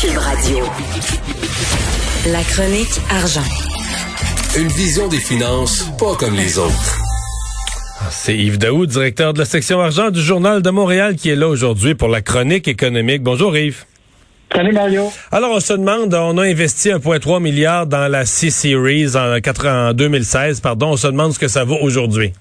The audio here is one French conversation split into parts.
Cube Radio. La chronique argent. Une vision des finances pas comme les autres. C'est Yves Daou, directeur de la section argent du Journal de Montréal, qui est là aujourd'hui pour la chronique économique. Bonjour Yves. Salut Mario. Alors on se demande, on a investi 1,3 milliard dans la C-Series en, en 2016, pardon, on se demande ce que ça vaut aujourd'hui.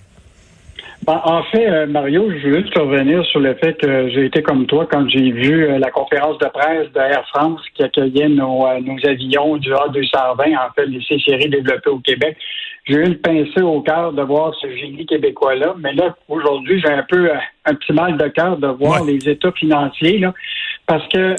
Ben, en fait, euh, Mario, je veux juste revenir sur le fait que j'ai été comme toi quand j'ai vu euh, la conférence de presse de Air France qui accueillait nos, euh, nos avions du A220, en fait, les C-Séries développées au Québec. J'ai eu le pincé au cœur de voir ce génie québécois-là, mais là, aujourd'hui, j'ai un peu un petit mal de cœur de voir les états financiers, là, parce que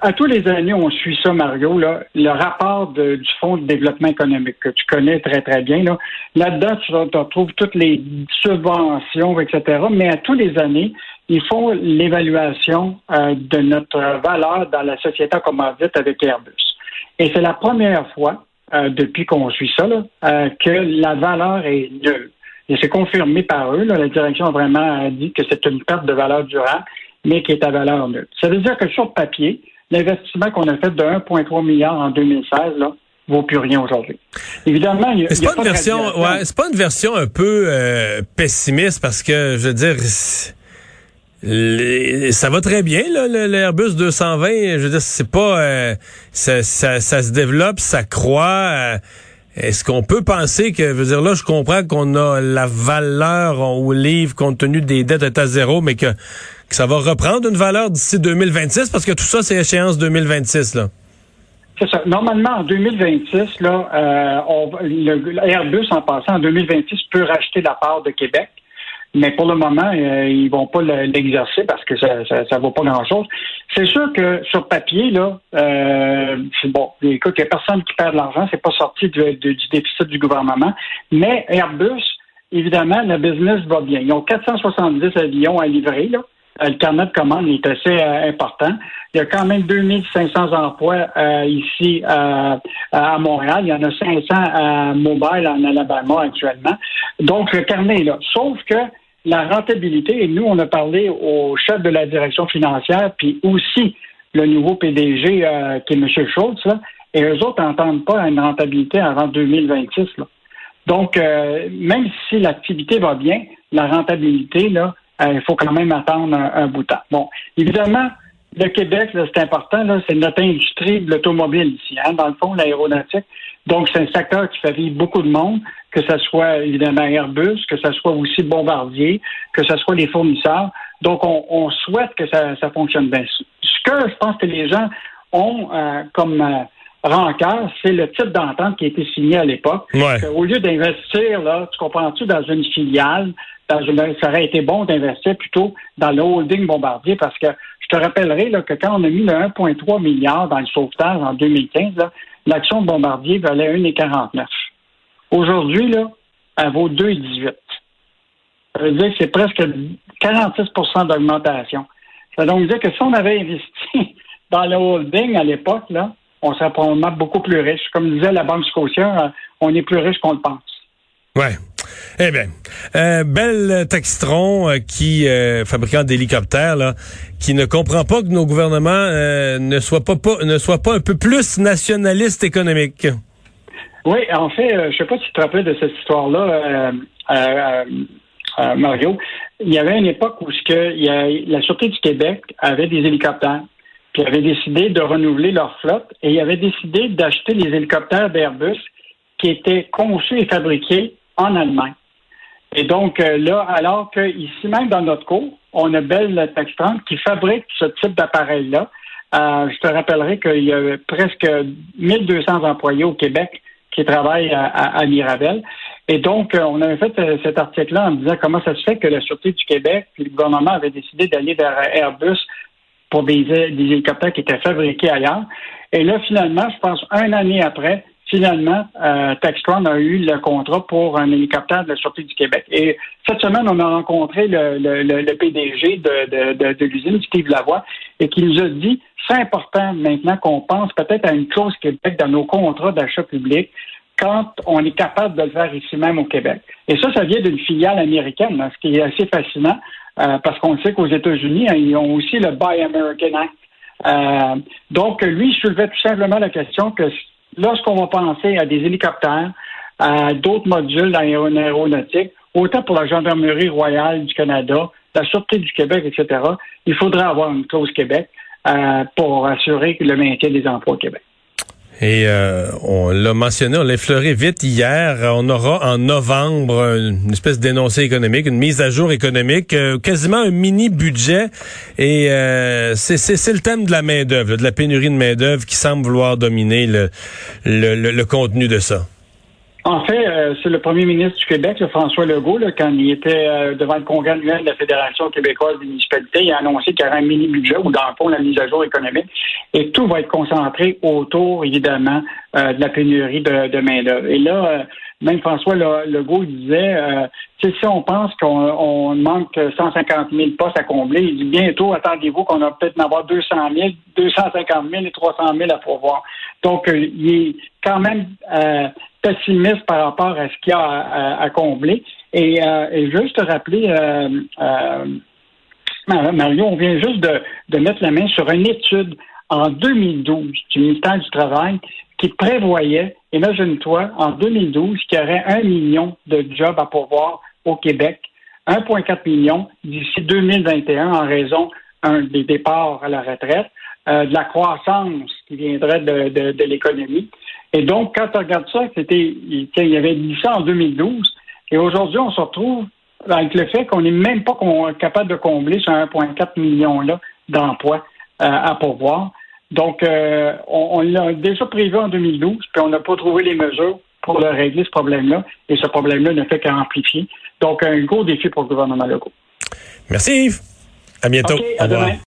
à tous les années, on suit ça, Mario, là, le rapport du Fonds de développement économique que tu connais très, très bien. Là. Là-dedans, tu, retrouves toutes les subventions, etc. Mais à tous les années, ils font l'évaluation euh, de notre valeur dans la société commandite avec Airbus. Et c'est la première fois, euh, depuis qu'on suit ça, là, euh, que la valeur est nulle. Et c'est confirmé par eux. Là, la direction a vraiment dit que c'est une perte de valeur durable, mais qui est à valeur nulle. Ça veut dire que sur papier, l'investissement qu'on a fait de 1,3 milliard en 2016, là, vaut plus rien aujourd'hui. Évidemment, il y a, c'est pas, une version, ouais, c'est pas une version un peu euh, pessimiste parce que je veux dire ça va très bien là, l'Airbus 220. Je veux dire, c'est pas euh, ça, ça, ça, se développe, ça croît. Euh, est-ce qu'on peut penser que, je veux dire, là, je comprends qu'on a la valeur au livre compte tenu des dettes à zéro, mais que que ça va reprendre une valeur d'ici 2026 parce que tout ça, c'est échéance 2026, là. C'est ça. Normalement, en 2026, là, euh, le, Airbus, en passant, en 2026, peut racheter la part de Québec. Mais pour le moment, euh, ils vont pas l'exercer parce que ça, ça, vaut pas grand-chose. C'est sûr que sur papier, là, euh, c'est bon. Écoute, il n'y a personne qui perd de l'argent, c'est pas sorti du, du, déficit du gouvernement. Mais Airbus, évidemment, le business va bien. Ils ont 470 avions à livrer, là. Euh, le carnet de commande est assez euh, important. Il y a quand même 2500 emplois euh, ici à Montréal. Il y en a 500 à Mobile en Alabama actuellement. Donc, le carnet est là. Sauf que la rentabilité, et nous, on a parlé au chef de la direction financière, puis aussi le nouveau PDG qui est M. Schultz, là, et eux autres n'entendent pas une rentabilité avant 2026. Là. Donc, même si l'activité va bien, la rentabilité, là, euh, il faut quand même attendre un, bout de temps. Bon, évidemment, le Québec, c'est important, c'est notre industrie de l'automobile ici, hein, dans le fond, l'aéronautique. Donc, c'est un secteur qui fait vivre beaucoup de monde, que ce soit évidemment Airbus, que ce soit aussi Bombardier, que ce soit les fournisseurs. Donc, on, souhaite que ça, fonctionne bien. Ce que je pense que les gens ont euh, comme euh, rancœur, c'est le type d'entente qui a été signé à l'époque. Au lieu d'investir, là, tu comprends-tu, dans une filiale, ça aurait été bon d'investir plutôt dans le holding Bombardier parce que je te rappellerai là, que quand on a mis le 1,3 milliard dans le sauvetage en 2015, l'action de Bombardier valait 1,49. Aujourd'hui, là, elle vaut 2,18. Ça veut dire que c'est presque 46% d'augmentation. Ça veut donc dire que si on avait investi dans le holding à l'époque, là, on serait probablement beaucoup plus riche. Comme disait la Banque scotiaire, on est plus riche qu'on le pense. Ouais. Eh bien, euh, Belle Textron, euh, qui euh, fabricant d'hélicoptères, là, qui ne comprend pas que nos gouvernements euh, ne soient pas, pas, ne soient pas un peu plus nationalistes économiques. Oui, en fait, je sais pas si tu te rappelles de cette histoire-là, Mario. Il y avait une époque où ce que il y a, la Sûreté du Québec avait des hélicoptères, puis avait décidé de renouveler leur flotte, et il avait décidé d'acheter les hélicoptères d'Airbus qui étaient conçus et fabriqués en Allemagne. Et donc euh, là, alors que ici même dans notre cours, on a Bell Textron qui fabrique ce type d'appareil-là. Euh, je te rappellerai qu'il y a presque 1200 employés au Québec qui travaillent à, Mirabel. Et donc, euh, on avait fait cet article-là en disant comment ça se fait que la Sûreté du Québec et le gouvernement avait décidé d'aller vers Airbus pour des, des hélicoptères qui étaient fabriqués ailleurs. Et là, finalement, je pense, un année après, finalement, euh, Textron a eu le contrat pour un hélicoptère de la Sûreté du Québec. Et cette semaine, on a rencontré le, PDG de, de, de, l'usine, Steve Lavoie, et qui nous a dit c'est important maintenant qu'on pense peut-être à une clause Québec dans nos contrats d'achat public quand on est capable de le faire ici même au Québec. Et ça, ça vient d'une filiale américaine, hein, ce qui est assez fascinant, euh, parce qu'on sait qu'aux États-Unis, hein, ils ont aussi le Buy American Act. Euh, donc, lui, il soulevait tout simplement la question que lorsqu'on va penser à des hélicoptères, à d'autres modules aéronautique, autant pour la Gendarmerie royale du Canada, la Sûreté du Québec, etc., il faudrait avoir une clause Québec euh, pour assurer le maintien des emplois au Québec. Et euh, on l'a mentionné, on l'a effleuré vite hier. On aura en novembre une espèce d'énoncé économique, une mise à jour économique, euh, quasiment un mini budget. Et euh, c'est le thème de la main d'œuvre, de la pénurie de main d'œuvre qui semble vouloir dominer le, le, le contenu de ça. En fait, euh, c'est le premier ministre du Québec, François Legault, quand il était euh, devant le congrès annuel de la Fédération québécoise des municipalités, il a annoncé qu'il y aurait un mini-budget ou dans le fond la mise à jour économique. Et tout va être concentré autour, évidemment, euh, de la pénurie de, de main-d'œuvre. Et là, même François Legault disait, si on pense qu'on manque 150 000 postes à combler, il dit bientôt, attendez-vous qu'on va peut-être en avoir 200 000, 250 000 et 300 000 à pourvoir. Donc, il est quand même pessimiste par rapport à ce qu'il y a à, combler. Et, euh, juste rappeler, euh, euh, Mario, on vient juste de, mettre la main sur une étude en 2012 du ministère du Travail qui prévoyait, imagine-toi, en 2012, qu'il y aurait un million de jobs à pourvoir au Québec, 1,4 million d'ici 2021 en raison des départs à la retraite, de la croissance qui viendrait de l'économie. Et donc, quand on regarde ça, c'était, il y avait dit ça en 2012. Et aujourd'hui, on se retrouve avec le fait qu'on n'est même pas capable de combler ce 1,4 million-là d'emplois euh, à pourvoir. Donc, euh, on, l'a déjà prévu en 2012, puis on n'a pas trouvé les mesures pour régler ce problème-là. Et ce problème-là ne fait qu'amplifier. Donc, un gros défi pour le gouvernement local. Merci Yves. À bientôt. à Demain.